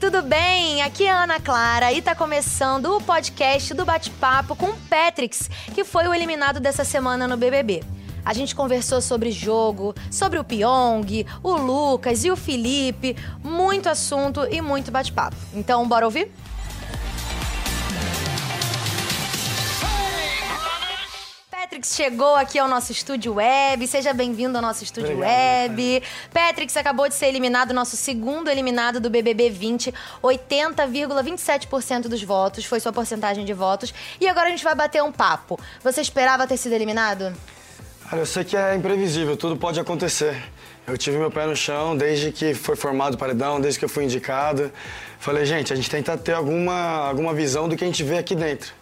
Tudo bem? Aqui é a Ana Clara e tá começando o podcast do Bate-Papo com o Patrix, que foi o eliminado dessa semana no BBB. A gente conversou sobre jogo, sobre o Pyong, o Lucas e o Felipe, muito assunto e muito bate-papo. Então, bora ouvir? Patrix chegou aqui ao nosso estúdio web. Seja bem-vindo ao nosso estúdio Obrigado, web. Patrix acabou de ser eliminado, nosso segundo eliminado do BBB 20. 80,27% dos votos foi sua porcentagem de votos. E agora a gente vai bater um papo. Você esperava ter sido eliminado? Olha, eu sei que é imprevisível, tudo pode acontecer. Eu tive meu pé no chão desde que foi formado o paredão, desde que eu fui indicado. Falei, gente, a gente tenta ter alguma, alguma visão do que a gente vê aqui dentro.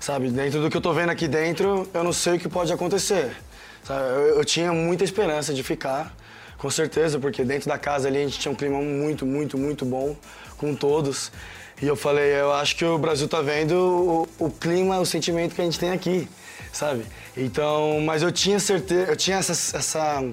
Sabe, dentro do que eu tô vendo aqui dentro, eu não sei o que pode acontecer. Sabe, eu, eu tinha muita esperança de ficar, com certeza, porque dentro da casa ali a gente tinha um clima muito, muito, muito bom com todos. E eu falei, eu acho que o Brasil tá vendo o, o clima, o sentimento que a gente tem aqui, sabe? Então, mas eu tinha certeza, eu tinha essa, essa,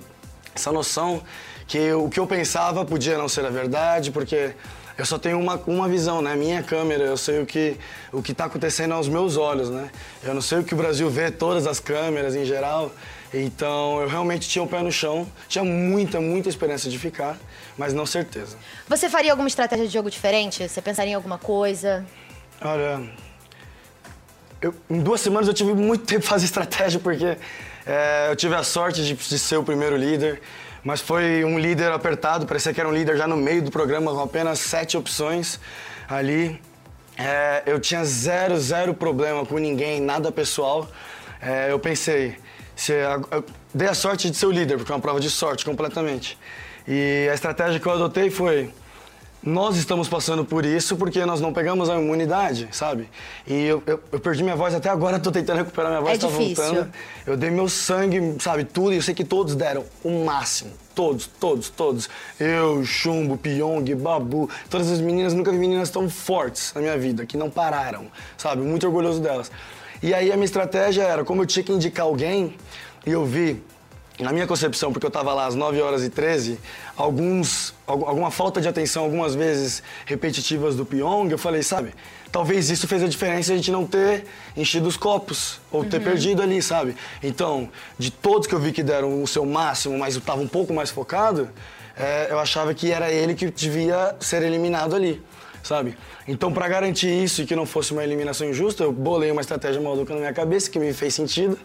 essa noção que o que eu pensava podia não ser a verdade, porque eu só tenho uma, uma visão, né? Minha câmera, eu sei o que o que está acontecendo aos meus olhos, né? Eu não sei o que o Brasil vê, todas as câmeras em geral. Então, eu realmente tinha o pé no chão, tinha muita, muita esperança de ficar, mas não certeza. Você faria alguma estratégia de jogo diferente? Você pensaria em alguma coisa? Olha, eu, em duas semanas eu tive muito tempo para fazer estratégia, porque é, eu tive a sorte de, de, ser o primeiro líder, mas foi um líder apertado, parecia que era um líder já no meio do programa, com apenas sete opções ali. É, eu tinha zero, zero problema com ninguém, nada pessoal. É, eu pensei, se, eu, eu dei a sorte de ser o líder, porque é uma prova de sorte completamente. E a estratégia que eu adotei foi nós estamos passando por isso porque nós não pegamos a imunidade, sabe? E eu, eu, eu perdi minha voz, até agora tô tentando recuperar minha voz, é tá difícil. voltando. Eu dei meu sangue, sabe, tudo, e eu sei que todos deram o máximo. Todos, todos, todos. Eu, Chumbo, Pyong, Babu, todas as meninas, nunca vi meninas tão fortes na minha vida, que não pararam, sabe? Muito orgulhoso delas. E aí a minha estratégia era, como eu tinha que indicar alguém, e eu vi na minha concepção, porque eu estava lá às 9 horas e 13, alguns, alguma falta de atenção, algumas vezes repetitivas do Pyong, eu falei, sabe, talvez isso fez a diferença a gente não ter enchido os copos, ou ter perdido ali, sabe? Então, de todos que eu vi que deram o seu máximo, mas eu estava um pouco mais focado, é, eu achava que era ele que devia ser eliminado ali sabe? Então, para garantir isso e que não fosse uma eliminação injusta, eu bolei uma estratégia maluca na minha cabeça que me fez sentido.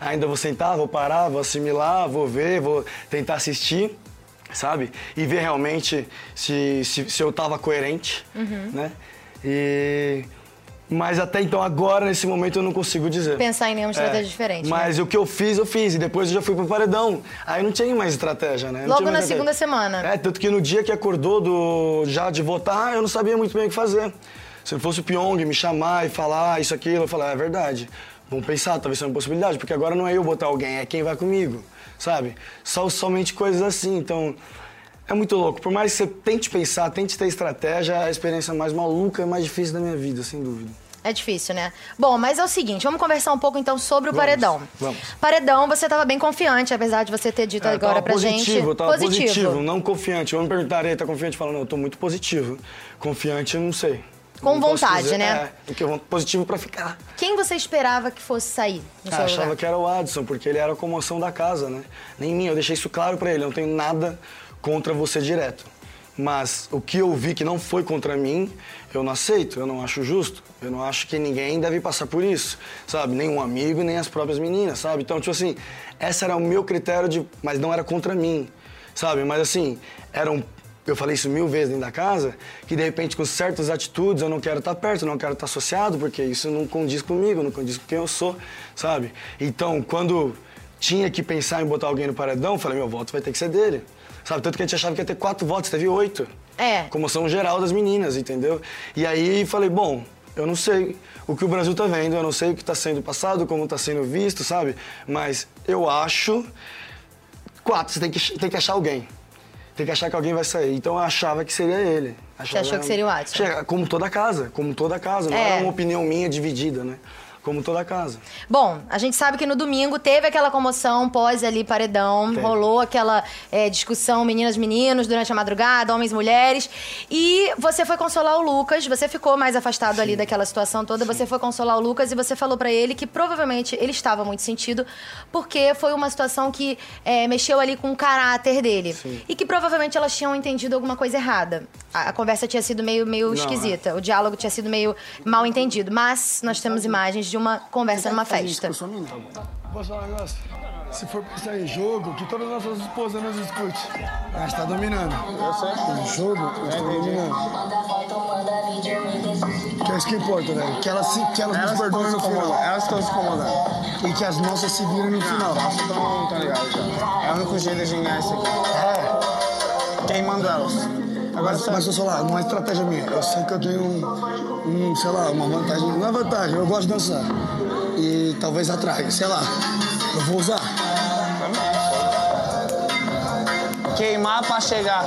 Ainda vou sentar, vou parar, vou assimilar, vou ver, vou tentar assistir, sabe? E ver realmente se, se, se eu tava coerente, Uhum. né? E... Mas até então, agora, nesse momento, eu não consigo dizer. Pensar em nenhuma estratégia diferente, né? Mas o que eu fiz, eu fiz. E depois eu já fui pro paredão. Aí não tinha mais estratégia, né? Não Logo na segunda semana. É, tanto que no dia que acordou do, já de votar, eu não sabia muito bem o que fazer. Se fosse o Pyong me chamar e falar isso, aquilo, eu falei, ah, é verdade. Vamos pensar, talvez seja uma possibilidade, porque agora não é eu botar alguém, é quem vai comigo, sabe? Só, somente coisas assim, então... É muito louco. Por mais que você tente pensar, tente ter estratégia, é a experiência mais maluca e mais difícil da minha vida, sem dúvida. É difícil, né? Bom, mas é o seguinte, vamos conversar um pouco então sobre o Vamos, paredão. vamos. Paredão, você estava bem confiante, apesar de você ter dito É, agora pra positivo, gente. Eu tava positivo. não confiante. Eu me perguntaria, tá confiante? Falando, não, eu tô muito positivo. Confiante, eu não sei. Com Não vontade, dizer, né? É, porque eu positivo pra ficar. Quem você esperava que fosse sair no Ah, achava lugar? que era o Adson, porque ele era a comoção da casa, né? Nem mim, eu deixei isso claro pra ele. Eu não tenho nada contra você direto. Mas o que eu vi que não foi contra mim, eu não aceito, eu não acho justo. Eu não acho que ninguém deve passar por isso, sabe? Nem um amigo, nem as próprias meninas, sabe? Então, tipo assim, esse era o meu critério de. Mas não era contra mim, sabe? Mas assim, eram. Eu falei isso mil vezes dentro da casa, que de repente com certas atitudes eu não quero estar perto, eu não quero estar associado, porque isso não condiz comigo, não condiz com quem eu sou, sabe? Então, quando tinha que pensar em botar alguém no paredão, eu falei, meu voto vai ter que ser dele. Sabe, tanto que a gente achava que ia ter quatro votos, teve oito. É. Comoção geral das meninas, entendeu? E aí falei, bom, eu não sei o que o Brasil tá vendo, eu não sei o que tá sendo passado, como tá sendo visto, sabe? Mas eu acho. Quatro, você tem que, tem que achar alguém. Tem que achar que alguém vai sair. Então eu achava que seria ele. Achava- achou que seria o? Chega, Como toda casa, como toda casa. Não É. era uma opinião minha dividida, né? Como toda casa. Bom, a gente sabe que no domingo teve aquela comoção pós ali paredão, Teve. rolou aquela é, discussão meninas meninos durante a madrugada, homens mulheres, e você foi consolar o Lucas, você ficou mais afastado ali daquela situação toda, você foi consolar o Lucas e você falou pra ele que provavelmente ele estava muito sentido porque foi uma situação que é, mexeu ali com o caráter dele. Sim. e que provavelmente elas tinham entendido alguma coisa errada. A, a conversa tinha sido meio meio Não, esquisita, o diálogo tinha sido meio mal entendido, mas nós temos imagens de uma conversa numa festa. Posso falar um negócio? Se for pensar em jogo, que todas as nossas esposas nos escute. Ela está dominando. Eu sei. O jogo, eu estou dominando. Que é isso que importa, velho. Que elas, se, que elas, nos perdoem no final. Elas estão se incomodando. E que as nossas se viram no final. Elas estão tão ligadas já. É o único jeito de ganhar isso aqui. É. Queimando elas. Agora Mas, só. mas deixa eu falar, uma estratégia minha. Eu sei que eu tenho um, um, sei lá, uma vantagem. Não é vantagem, eu gosto de dançar. E talvez atraia, sei lá. Eu vou usar. Queimar pra chegar.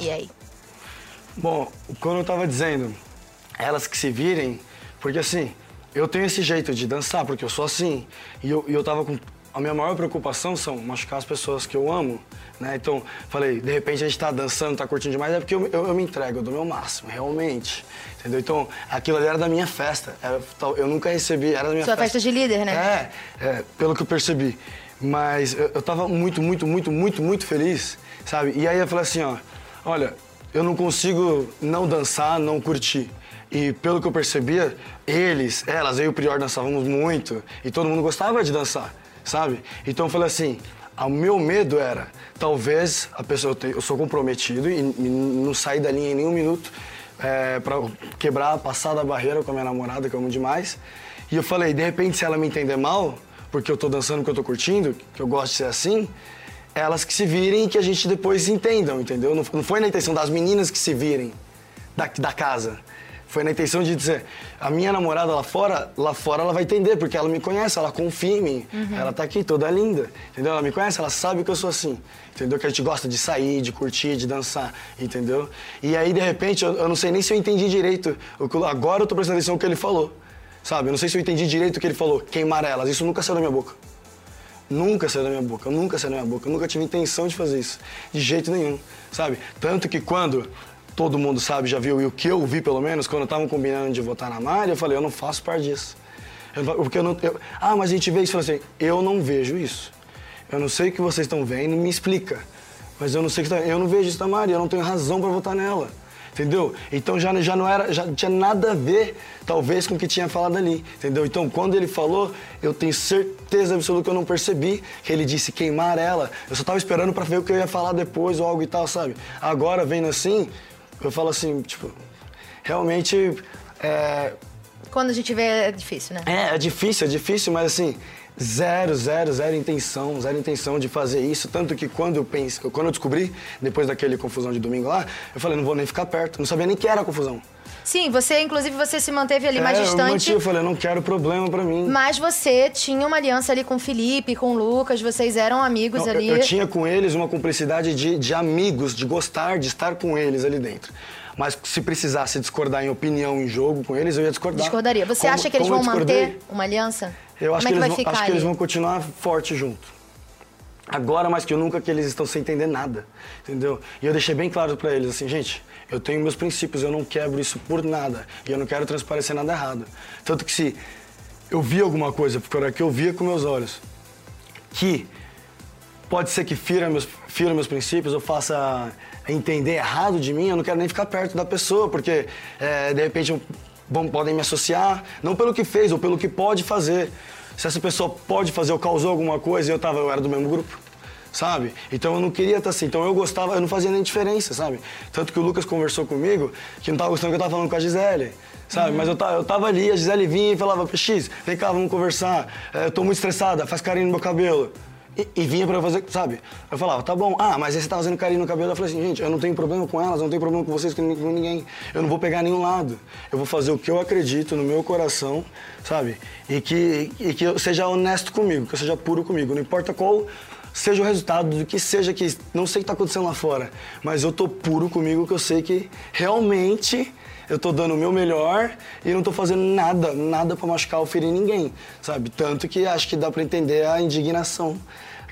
E aí? Bom, como eu tava dizendo, elas que se virem, porque assim, eu tenho esse jeito de dançar, porque eu sou assim. E eu, e eu tava com. A minha maior preocupação são machucar as pessoas que eu amo, né? Então, falei, de repente a gente tá dançando, tá curtindo demais, é porque eu, eu, eu me entrego, eu dou meu máximo, realmente. Entendeu? Então, aquilo ali era da minha festa. Era, eu nunca recebi, era da minha Sua festa de líder, né? É, é, pelo que eu percebi. Mas eu, eu tava muito, muito, muito, muito, muito feliz, sabe? E aí eu falei assim, ó, olha, eu não consigo não dançar, não curtir. E pelo que eu percebia, eles, elas, eu e o Prior dançávamos muito e todo mundo gostava de dançar, sabe? Então eu falei assim, o meu medo era, talvez a pessoa, eu, sou comprometido e, não sair da linha em nenhum minuto é, para quebrar, passar da barreira com a minha namorada, que eu amo demais. E eu falei, de repente, se ela me entender mal, porque eu tô dançando, porque eu tô curtindo, que eu gosto de ser assim, elas que se virem e que a gente depois entendam, entendeu? Não foi na intenção das meninas que se virem da, da casa. Foi na intenção de dizer, a minha namorada lá fora, lá fora ela vai entender, porque ela me conhece, ela confia em mim. Ela tá aqui toda linda, entendeu? Ela me conhece, ela sabe que eu sou assim, entendeu? Que a gente gosta de sair, de curtir, de dançar, entendeu? E aí, de repente, eu, eu não sei nem se eu entendi direito. que- agora eu tô prestando atenção no que ele falou, sabe? Eu não sei se eu entendi direito o que ele falou, queimar elas. Isso nunca saiu da minha boca. Nunca saiu da minha boca, nunca saiu da minha boca. Eu nunca tive intenção de fazer isso, de jeito nenhum, sabe? Tanto que quando todo mundo sabe, já viu, e o que eu vi pelo menos, quando estavam combinando de votar na Mari, eu falei, eu não faço parte disso. Eu porque eu não. eu- ah, mas a gente vê isso. Falei assim, eu não vejo isso. Eu não sei o que vocês estão vendo, me explica. Mas eu não sei que tá, Eu não vejo isso da Mari, eu não tenho razão para votar nela. Entendeu? Então já, já não era, já tinha nada a ver, talvez, com o que tinha falado ali. Entendeu? Então, quando ele falou, eu tenho certeza absoluta que eu não percebi que ele disse queimar ela. Eu só tava esperando para ver o que eu ia falar depois ou algo e tal, sabe? Agora, vendo assim, eu falo assim, tipo, realmente. É, Quando a gente vê, é difícil, né? é, é difícil, é difícil, mas assim, zero, zero, zero intenção, zero intenção de fazer isso. Tanto que quando eu pensei, quando eu descobri, depois daquele confusão de domingo lá, eu falei, não vou nem ficar perto. Não sabia nem que era a confusão. Sim, você, inclusive, você se manteve ali mais é, Eu distante. mantive, eu falei, eu não quero problema pra mim. Mas você tinha uma aliança ali com o Felipe, com o Lucas, vocês eram amigos Não, eu, ali. eu tinha com eles uma cumplicidade de, de amigos, de gostar, de estar com eles ali dentro. Mas se precisasse discordar em opinião, em jogo com eles, eu ia discordar. Discordaria. Você Como- acha que eles vão eu manter uma aliança? Eu acho é que, que, vão, acho que eles vão continuar forte junto. Agora mais que nunca que eles estão sem entender nada, entendeu? E eu deixei bem claro pra eles assim, gente, eu tenho meus princípios, eu não quebro isso por nada e eu não quero transparecer nada errado. Tanto que se eu vi alguma coisa, porque era que eu via com meus olhos, que pode ser que fira meus, fira meus princípios ou faça entender errado de mim, eu não quero nem ficar perto da pessoa, porque é, de repente eu- podem me associar, não pelo que fez ou pelo que pode fazer. Se essa pessoa pode fazer ou causou alguma coisa e eu, tava, eu era do mesmo grupo, sabe? Então eu não queria estar assim, então eu gostava, eu não fazia nem diferença, sabe? Tanto que o Lucas conversou comigo que não tava gostando que eu tava falando com a Gisele. Sabe? Mas eu tava, eu tava ali, a Gisele vinha e falava, X, vem cá, vamos conversar. É, eu tô muito estressada, faz carinho no meu cabelo. E, vinha pra fazer, sabe? Eu falava, tá bom, ah, mas aí você tá fazendo carinho no cabelo. Eu falei assim, gente, eu não tenho problema com elas, não tenho problema com vocês, com nin- com ninguém. Eu não vou pegar nenhum lado. Eu vou fazer o que eu acredito no meu coração, sabe? E que, e que eu seja honesto comigo, que eu seja puro comigo. Não importa qual seja o resultado do que seja que não sei o que tá acontecendo lá fora, mas eu tô puro comigo que eu sei que realmente eu tô dando o meu melhor e não tô fazendo nada, nada pra machucar ou ferir ninguém, sabe? Tanto que acho que dá pra entender a indignação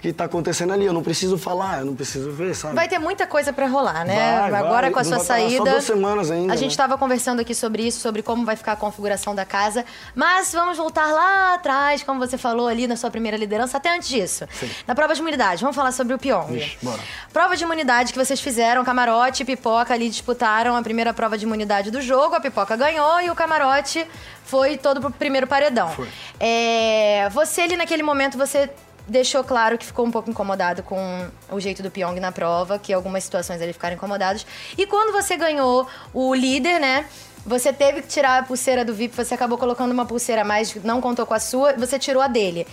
que tá acontecendo ali. Eu não preciso falar, eu não preciso ver, sabe? Vai ter muita coisa pra rolar, né? Vai, vai. Agora com a sua vai parar só saída. duas semanas ainda, A gente né? estava conversando aqui sobre isso, sobre como vai ficar a configuração da casa. Mas vamos voltar lá atrás, como você falou ali na sua primeira liderança, até antes disso. Na prova de imunidade, vamos falar sobre o Pyong. Ixi, bora. Prova de imunidade que vocês fizeram, Camarote e Pipoca ali disputaram a primeira prova de imunidade do jogo. A Pipoca ganhou e o Camarote foi todo pro primeiro paredão. Foi. É, você ali naquele momento, você deixou claro que ficou um pouco incomodado com o jeito do Pyong na prova, que algumas situações ele ficaram incomodados. E quando você ganhou o líder, né? Você teve que tirar a pulseira do VIP, você acabou colocando uma pulseira a mais, não contou com a sua, você tirou a dele.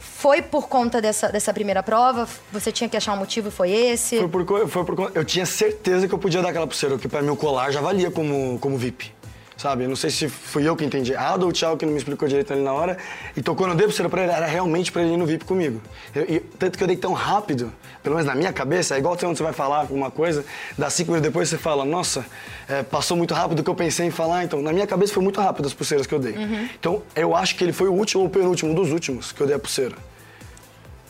Foi por conta dessa, dessa primeira prova? Você tinha que achar um motivo, foi esse? Foi por, foi por Eu tinha certeza que eu podia dar aquela pulseira, que pra mim o colar já valia como, como VIP. Sabe? Eu Não sei se fui eu que entendi errado ou o Thiago que não me explicou direito ali na hora. Então quando eu dei a pulseira pra ele, era realmente pra ele ir no VIP comigo. Eu- e tanto que eu dei tão rápido, pelo menos na minha cabeça, é igual quando você vai falar alguma coisa, dá cinco minutos depois você fala, nossa, é, passou muito rápido o que eu pensei em falar. Então, na minha cabeça foi muito rápido as pulseiras que eu dei. Então, eu acho que ele foi o último ou penúltimo, um dos últimos que eu dei a pulseira.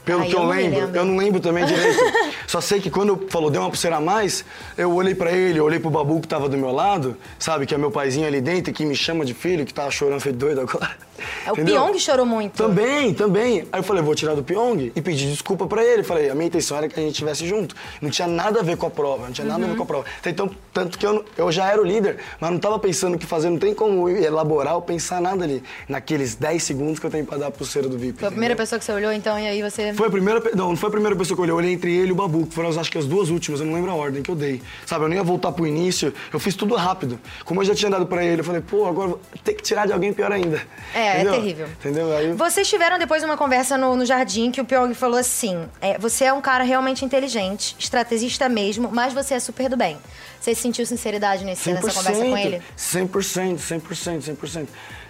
Pelo Ah, que eu eu, lembro, lembro. eu não lembro também direito. Só sei que quando falou, deu uma pulseira a mais, eu olhei pra ele, eu olhei pro Babu que tava do meu lado, sabe, que é meu paizinho ali dentro, que me chama de filho, que tava chorando feito doido agora. É, o Entendeu? Pyong chorou muito. Também, também. Aí eu falei, vou tirar do Pyong e pedi desculpa pra ele. Falei, a minha intenção era que a gente estivesse junto. Não tinha nada a ver com a prova, não tinha nada a ver com a prova. Então, tanto que eu, eu já era o líder, mas não tava pensando o que fazer, não tem como elaborar ou pensar nada ali. Naqueles 10 segundos que eu tenho pra dar a pulseira do VIP. Foi a primeira pessoa que você olhou, então, e aí você. Foi a primeira, não, não foi a primeira pessoa que eu olhei, eu olhei entre ele e o Babu, que foram as- acho que as duas últimas, eu não lembro a ordem que eu dei. Sabe, eu não ia voltar pro início, eu fiz tudo rápido. Como eu já tinha dado pra ele, eu falei, pô, agora vou ter que tirar de alguém pior ainda. É, é Entendeu? terrível. Entendeu? Aí Vocês tiveram depois uma conversa no, no jardim que o Pyong falou assim: é, você é um cara realmente inteligente, estrategista mesmo, mas você é super do bem. Você sentiu sinceridade nesse, nessa conversa com ele? 100%, 100%, 100%.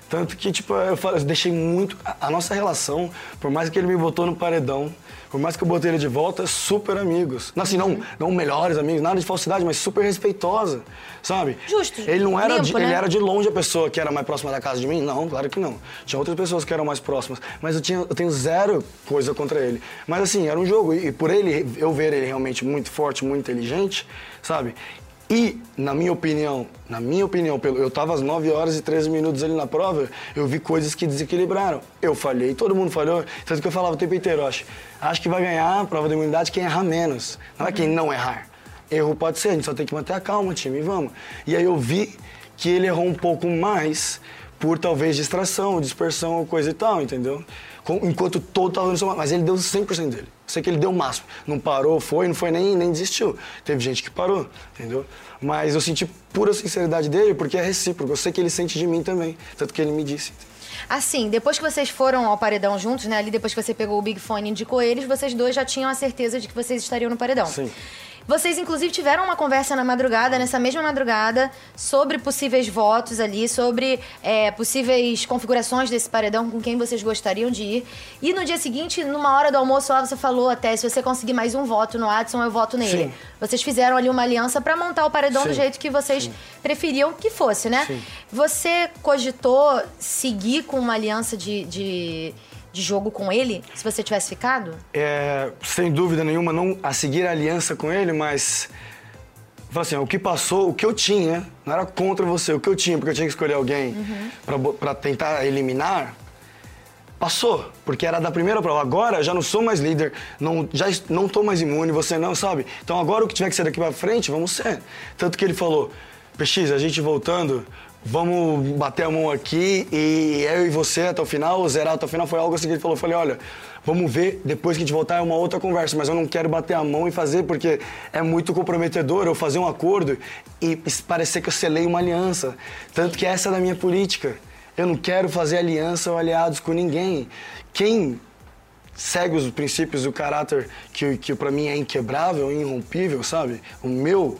Tanto que, tipo, eu, falei, eu deixei muito... A, a nossa relação, por mais que ele me botou no paredão, por mais que eu botei ele de volta, super amigos. Não, assim, Uhum. não, não melhores amigos, nada de falsidade, mas super respeitosa, sabe? Justo, Ele não era, limpo, de, né? ele era de longe a pessoa que era mais próxima da casa de mim? Não, claro que não. Tinha outras pessoas que eram mais próximas, mas eu, tinha, eu tenho zero coisa contra ele. Mas assim, era um jogo, e, e por ele, eu ver ele realmente muito forte, muito inteligente, sabe? E, na minha opinião, na minha opinião, eu tava às 9 horas e 13 minutos ali na prova, eu vi coisas que desequilibraram. Eu falhei, todo mundo falhou, tanto que eu falava o tempo inteiro, acho, acho que vai ganhar a prova da imunidade quem errar menos, não é quem não errar. Erro pode ser, a gente só tem que manter a calma, time, vamos. E aí eu vi que ele errou um pouco mais por talvez distração, dispersão coisa e tal, entendeu? Enquanto todo tava dando seu. Mas ele deu 100% dele. Sei que ele deu o máximo. Não parou, foi, não foi nem, nem desistiu. Teve gente que parou, entendeu? Mas eu senti pura sinceridade dele porque é recíproco. Eu sei que ele sente de mim também. Tanto que ele me disse. Assim, depois que vocês foram ao paredão juntos, né? Ali depois que você pegou o Big Fone e indicou eles, vocês dois já tinham a certeza de que vocês estariam no paredão. Sim. Vocês, inclusive, tiveram uma conversa na madrugada, nessa mesma madrugada, sobre possíveis votos ali, sobre é, possíveis configurações desse paredão com quem vocês gostariam de ir. E no dia seguinte, numa hora do almoço lá, você falou até: se você conseguir mais um voto no Adson, eu voto nele. Sim. Vocês fizeram ali uma aliança pra montar o paredão do Sim. jeito que vocês preferiam que fosse, né? Sim. Você cogitou seguir com uma aliança de, de, de jogo com ele, se você tivesse ficado? É, sem dúvida nenhuma, não a seguir a aliança com ele, mas. Assim, o que passou, o que eu tinha, não era contra você, o que eu tinha, porque eu tinha que escolher alguém bo- pra tentar eliminar, passou, porque era da primeira prova. Agora já não sou mais líder, não, já não tô mais imune, você não, sabe? Então agora o que tiver que ser daqui pra frente, vamos ser. Tanto que ele falou, PX, a gente voltando, vamos bater a mão aqui e eu e você até o final, zerar até o final, foi algo assim que ele falou. Eu falei, olha, vamos ver, depois que a gente voltar é uma outra conversa, mas eu não quero bater a mão e fazer porque é muito comprometedor eu fazer um acordo e parecer que eu selei uma aliança. Tanto que essa é da minha política. Eu não quero fazer aliança ou aliados com ninguém. Quem segue os princípios do caráter que, que para mim é inquebrável, irrompível, sabe? O meu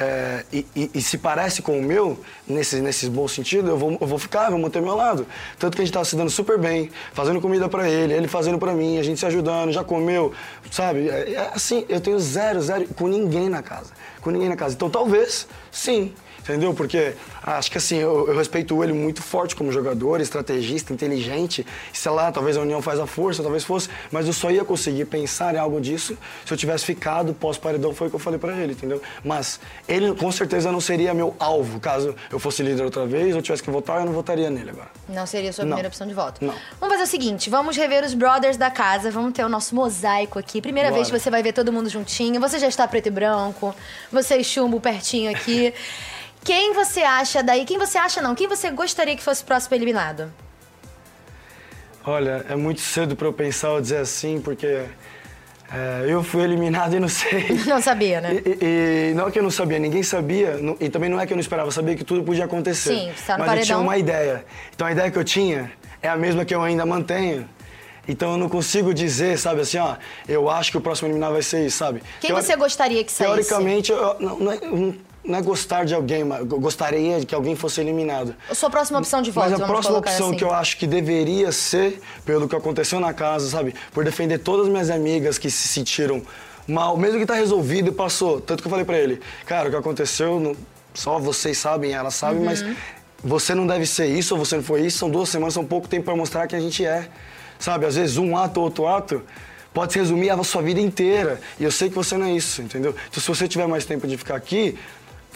é, e, e- e se parece com o meu, nesse, nesses bons sentidos, eu vou, eu vou ficar, vou manter meu lado. Tanto que a gente tava se dando super bem, fazendo comida pra ele, ele fazendo pra mim, a gente se ajudando, já comeu, sabe? É, é assim, eu tenho zero, zero com ninguém na casa. Com ninguém na casa. Então talvez, sim. Entendeu? Porque acho que assim, eu, eu respeito ele muito forte como jogador, estrategista, inteligente. Sei lá, talvez a união faz a força, talvez fosse, mas eu só ia conseguir pensar em algo disso se eu tivesse ficado pós-paredão, foi o que eu falei pra ele, entendeu? Mas ele com certeza não seria meu alvo, caso eu fosse líder outra vez ou tivesse que votar, eu não votaria nele agora. Não seria a sua Não. primeira opção de voto. Não. Vamos fazer o seguinte, vamos rever os brothers da casa, vamos ter o nosso mosaico aqui. Primeira Bora. vez que você vai ver todo mundo juntinho, você já está preto e branco, você e chumbo pertinho aqui. Quem você acha daí? Quem você acha não? Quem você gostaria que fosse o próximo eliminado? Olha, é muito cedo pra eu pensar ou dizer assim, porque é, eu fui eliminado e não sei. Não sabia, né? E, e- não é que eu não sabia, ninguém sabia, não- e também não é que eu não esperava, eu sabia que tudo podia acontecer. Sim, você tá no Mas eu tinha paredão. uma ideia. Então a ideia que eu tinha é a mesma que eu ainda mantenho. Então eu não consigo dizer, sabe, assim, ó, eu acho que o próximo eliminado vai ser isso, sabe? Quem Teori- você gostaria que saísse? Teoricamente, eu- não, não é, não é gostar de alguém, mas gostaria que alguém fosse eliminado. A sua próxima opção de voto, Mas a próxima opção assim. que eu acho que deveria ser, pelo que aconteceu na casa, sabe? Por defender todas as minhas amigas que se sentiram mal, mesmo que tá resolvido e passou. Tanto que eu falei pra ele, cara, o que aconteceu, não- só vocês sabem, elas sabem, mas Uhum. você não deve ser isso ou você não foi isso. São duas semanas, são pouco tempo pra mostrar que a gente é. Sabe? Às vezes um ato, outro ato. Pode se resumir a sua vida inteira. E eu sei que você não é isso, entendeu? Então, se você tiver mais tempo de ficar aqui,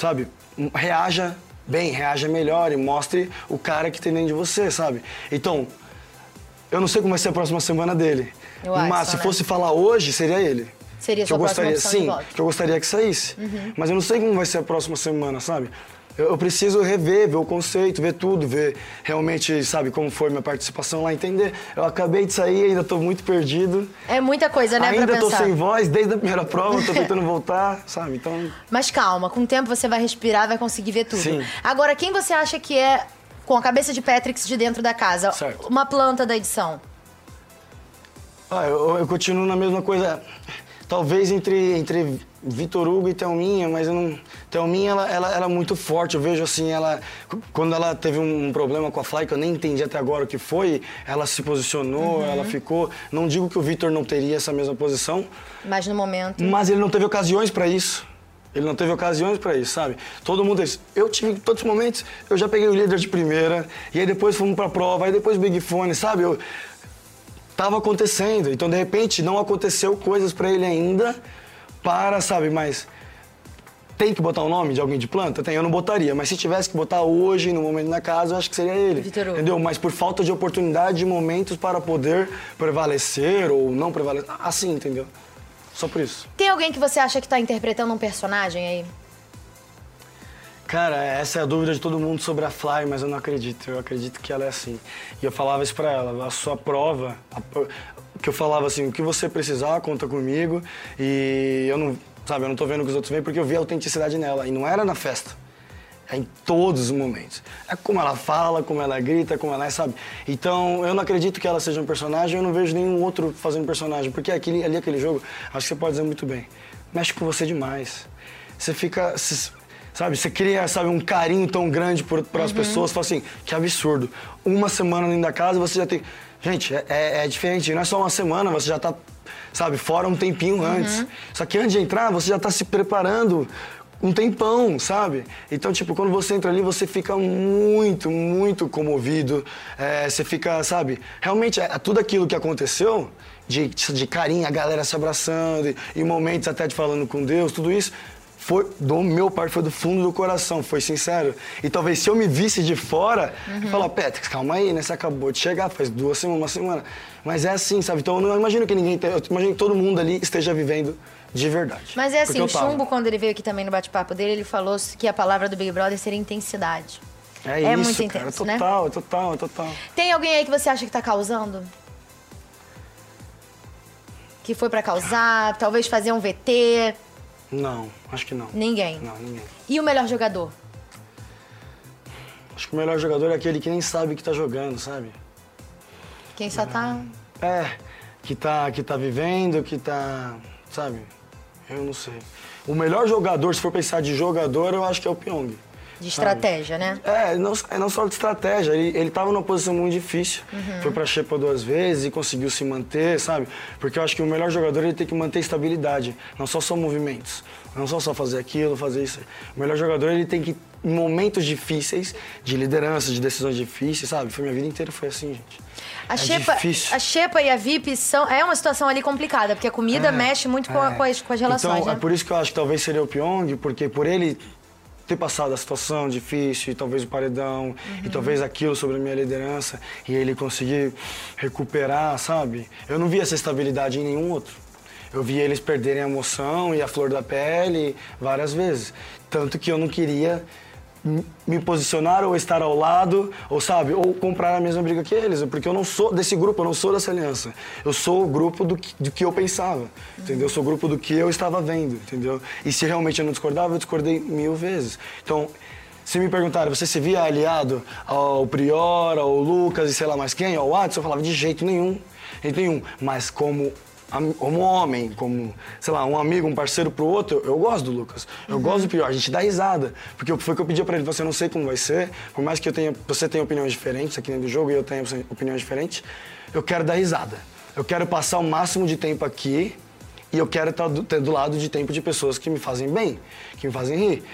sabe? Reaja bem, reaja melhor e mostre o cara que tem dentro de você, sabe? Então, eu não sei como vai ser a próxima semana dele. Mas se né? fosse falar hoje, seria ele. Seria que sua eu próxima gostaria, sim. Uhum. que eu gostaria que saísse. Mas eu não sei como vai ser a próxima semana, sabe? Eu, preciso rever, ver o conceito, ver tudo, ver realmente, sabe, como foi minha participação lá, entender. Eu acabei de sair, ainda tô muito perdido. É muita coisa, né, ainda pra tô pensar. sem voz, desde a primeira prova, tô tentando voltar, sabe? Então, Mas calma, com o tempo você vai respirar, vai conseguir ver tudo. Sim. Agora, quem você acha que é, com a cabeça de Patrix de dentro da casa, Certo. uma planta da edição? ah, eu, eu continuo na mesma coisa. Talvez entre, entre Vitor Hugo e Thelminha, mas eu não. Thelminha, ela, ela era muito forte. Eu vejo assim, ela. Quando ela teve um problema com a Fly, que eu nem entendi até agora o que foi, ela se posicionou, ela ficou. Não digo que o Vitor não teria essa mesma posição, Mas no momento. mas ele não teve ocasiões pra isso. Ele não teve ocasiões pra isso, sabe? Todo mundo diz, eu tive todos os momentos, eu já peguei o líder de primeira, e aí depois fomos pra prova, aí depois Big Fone, sabe? Eu tava acontecendo, então de repente não aconteceu coisas pra ele ainda para, sabe, mas tem que botar o nome de alguém de planta? Tem, eu não botaria, mas se tivesse que botar hoje, no momento da casa, eu acho que seria ele. Vitor Hugo. Entendeu? Mas por falta de oportunidade, de momentos para poder prevalecer ou não prevalecer, assim, entendeu? Só por isso. Tem alguém que você acha que tá interpretando um personagem aí? Cara, essa é a dúvida de todo mundo sobre a Fly, mas eu não acredito. Eu acredito que ela é assim. E eu falava isso pra ela, a sua prova, a- que eu falava assim, o que você precisar, conta comigo. E eu não, sabe, eu não tô vendo o que os outros veem porque eu vi a autenticidade nela. E não era na festa. É em todos os momentos. É como ela fala, como ela grita, como ela é, sabe? Então, eu não acredito que ela seja um personagem, eu não vejo nenhum outro fazendo personagem. Porque aquele, ali, aquele jogo, acho que você pode dizer muito bem, mexe com você demais. Você fica, se- sabe, você cria, sabe, um carinho tão grande por, por as pessoas, fala assim, que absurdo. Uma semana dentro da casa, você já tem... Gente, é, é- é diferente, não é só uma semana, você já tá, sabe, fora um tempinho antes. Só que antes de entrar, você já tá se preparando um tempão, sabe? Então, tipo, quando você entra ali, você fica muito, muito comovido. É, você fica, sabe? Realmente, é, tudo aquilo que aconteceu, de, de carinho, a galera se abraçando, e, e momentos até de falando com Deus, tudo isso, foi do meu parte, foi do fundo do coração, foi sincero. E talvez se eu me visse de fora, eu falar, Patrick, calma aí, né? Você acabou de chegar, faz duas semanas, uma semana. Mas é assim, sabe? Então eu não imagino que ninguém, eu imagino que todo mundo ali esteja vivendo de verdade. Mas é assim, o. Chumbo, quando ele veio aqui também no bate-papo dele, ele falou que a palavra do Big Brother seria intensidade. É, É isso, muito cara. intenso, né? total, total, total. Tem alguém aí que você acha que tá causando? Que foi pra causar, talvez fazer um VT? Não, acho que não. Ninguém. Não, ninguém. E o melhor jogador? Acho que o melhor jogador é aquele que nem sabe que tá jogando, sabe? Quem só tá. É, que tá, que tá vivendo, que tá, sabe? Eu não sei. O melhor jogador, se for pensar de jogador, eu acho que é o Pyong. De estratégia, né? É, não, é não só de estratégia, ele, ele tava numa posição muito difícil. Foi pra Xepa duas vezes e conseguiu se manter, sabe? Porque eu acho que o melhor jogador ele tem que manter estabilidade, não só só movimentos. Não só só fazer aquilo, fazer isso. O melhor jogador ele tem que, em momentos difíceis, de liderança, de decisões difíceis, sabe? Foi minha vida inteira foi assim, gente. A é Xepa, difícil. a Xepa e a VIP são. É uma situação ali complicada, porque a comida mexe muito com, a- É. com as, com as relações, Então, né? é por isso que eu acho que talvez seria o Pyong, porque por ele ter passado a situação difícil, e talvez o paredão, e talvez aquilo sobre a minha liderança, e ele conseguir recuperar, sabe? Eu não vi essa estabilidade em nenhum outro. Eu vi eles perderem a emoção e a flor da pele várias vezes. Tanto que eu não queria me posicionar ou estar ao lado, ou sabe, ou comprar a mesma briga que eles, porque eu não sou desse grupo, eu não sou dessa aliança. Eu sou o grupo do que, do que eu pensava, entendeu? Eu sou o grupo do que eu estava vendo, entendeu? E se realmente eu não discordava, eu discordei mil vezes. Então, se me perguntarem, você se via aliado ao Prior, ao Lucas e sei lá mais quem, ao Watson, eu falava de jeito nenhum, jeito nenhum. Mas como como homem, como, sei lá, um amigo, um parceiro pro outro, eu, gosto do Lucas. Eu gosto do pior, a gente dá risada. Porque foi o que eu pedi pra ele, você não sei como vai ser, por mais que eu tenha, você tenha opiniões diferentes aqui dentro do jogo e eu tenha opiniões diferentes, eu quero dar risada. Eu quero passar o máximo de tempo aqui e eu quero estar do, ter do lado de tempo de pessoas que me fazem bem, que me fazem rir.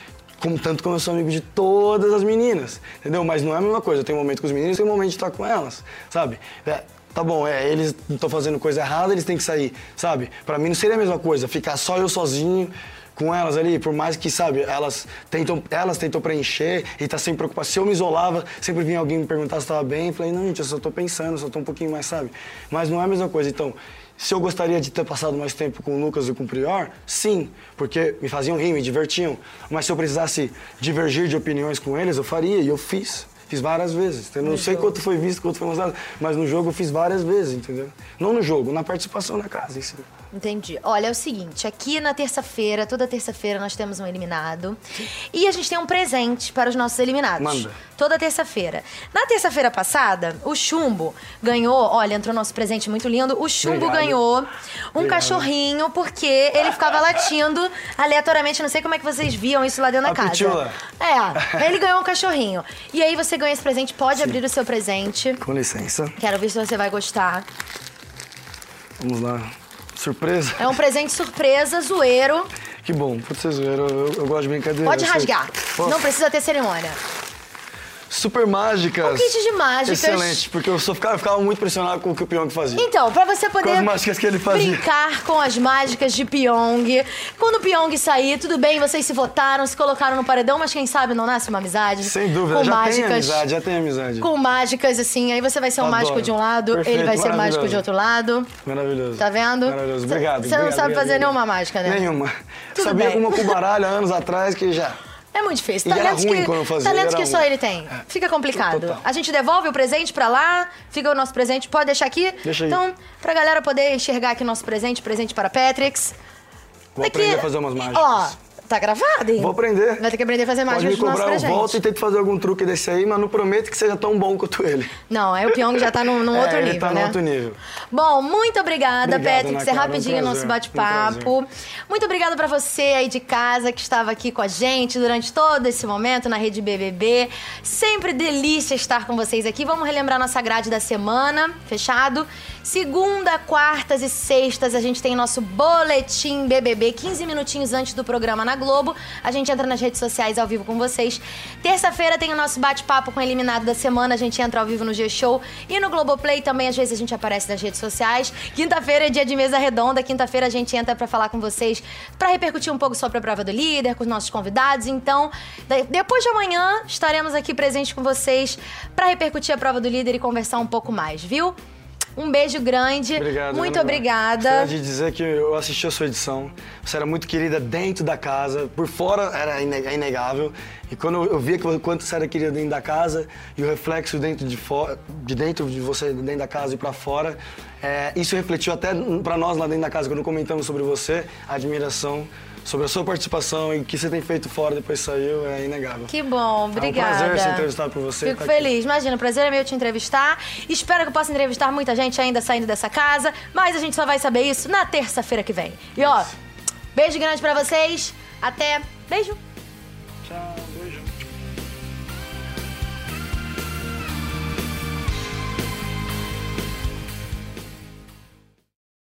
Como, tanto como eu sou amigo de todas as meninas, entendeu? Mas não é a mesma coisa. Eu tenho um momento com os meninos e tenho um momento de estar com elas, sabe? É, tá bom, é, eles estão fazendo coisa errada, eles têm que sair, sabe? Pra mim não seria a mesma coisa ficar só eu sozinho com elas ali, por mais que, sabe, elas tentam, elas tentam preencher e tá sempre preocupada. Se eu me isolava, sempre vinha alguém me perguntar se estava bem, eu falei, não, gente, eu só tô pensando, só tô um pouquinho mais, sabe? Mas não é a mesma coisa. Então, se eu gostaria de ter passado mais tempo com o Lucas e com o Prior, sim, porque me faziam rir, me divertiam. Mas se eu precisasse divergir de opiniões com eles, eu faria, e eu fiz. Fiz várias vezes. entendeu? Não sei quanto foi visto, quanto foi mostrado, mas no jogo eu fiz várias vezes, entendeu? Não no jogo, na participação na casa, si. Entendi. Olha, é o seguinte, aqui na terça-feira, toda terça-feira nós temos um eliminado. E a gente tem um presente para os nossos eliminados. Manda. Toda terça-feira. Na terça-feira passada, o Chumbo ganhou, olha, entrou nosso presente muito lindo. O Chumbo Obrigado. ganhou um Obrigado. cachorrinho porque ele ficava latindo aleatoriamente, não sei como é que vocês viam isso lá dentro da casa. pitula. É, ele ganhou um cachorrinho. E aí você ganha esse presente, pode abrir o seu presente. Com licença. Quero ver se você vai gostar. Vamos lá. Surpresa? É um presente surpresa, zoeiro. Que bom, pode ser zoeiro. Eu, eu gosto de brincadeira. Pode rasgar. Não precisa ter cerimônia. Super mágicas. Um kit de mágicas. Excelente, porque eu só ficava, eu ficava muito impressionado com o que o Pyong fazia. Então, pra você poder Com as mágicas que ele fazia. brincar com as mágicas de Pyong. Quando o Pyong sair, tudo bem, vocês se votaram, se colocaram no paredão, mas quem sabe não nasce uma amizade. Sem dúvida, com já mágicas, tem amizade, já tem amizade. Com mágicas, assim, aí você vai ser um Adoro. mágico de um lado, Perfeito, ele vai ser mágico de outro lado. Maravilhoso. Tá vendo? Maravilhoso, obrigado. Você não obrigado, sabe obrigado, fazer obrigado. nenhuma mágica, né? Nenhuma. Tudo Sabia bem. uma com baralho há anos atrás que já. É muito difícil. E Talentos que, fazia, talentos que só ele tem. É. Fica complicado. Total. A gente devolve o presente pra lá, fica o nosso presente. Pode deixar aqui? Deixa aí. Então, pra galera poder enxergar aqui o nosso presente, presente para Patrix. Vou aprender a fazer umas mágicas. Ó, tá gravado, hein? Vou aprender. Vai ter que aprender a fazer Pode mágica me do nosso cobrar, eu volto e tento fazer algum truque desse aí, mas não prometo que seja tão bom quanto ele. Não, aí o Pyong já tá num, num É, outro ele nível, tá né? outro nível. Bom, muito obrigada, Obrigado, Patrick. Ana Ser rapidinho um o nosso bate-papo. Muito obrigada pra você aí de casa que estava aqui com a gente durante todo esse momento na Rede BBB. Sempre delícia estar com vocês aqui. Vamos relembrar nossa grade da semana, fechado? Segunda, quartas e sextas a gente tem nosso boletim BBB, 15 minutinhos antes do programa na Globo. A gente entra nas redes sociais ao vivo com vocês. Terça-feira tem o nosso bate-papo com o eliminado da semana. A gente entra ao vivo no G-Show e no Globoplay também. Às vezes a gente aparece nas redes sociais. Quinta-feira é dia de mesa redonda. Quinta-feira a gente entra pra falar com vocês, pra repercutir um pouco sobre a prova do líder, com os nossos convidados. Então, depois de amanhã, estaremos aqui presentes com vocês pra repercutir a prova do líder e conversar um pouco mais, viu? Um beijo grande. Obrigado. Muito Ana. obrigada. Gostaria de dizer que eu assisti a sua edição. Você era muito querida dentro da casa. Por fora era é inegável. E quando eu via que quanto você era querida dentro da casa e o reflexo dentro de fora, de dentro de você, dentro da casa e pra fora, é, isso refletiu até pra nós lá dentro da casa quando comentamos sobre você, a admiração sobre a sua participação e o que você tem feito fora depois saiu é inegável. Que bom, obrigada. É um prazer ser entrevistado por você. Fico tá aqui. feliz. Imagina, o prazer é meu te entrevistar. Espero que eu possa entrevistar muita gente ainda saindo dessa casa, mas a gente só vai saber isso na terça-feira que vem. E ó, Beijo grande pra vocês. Até. Beijo.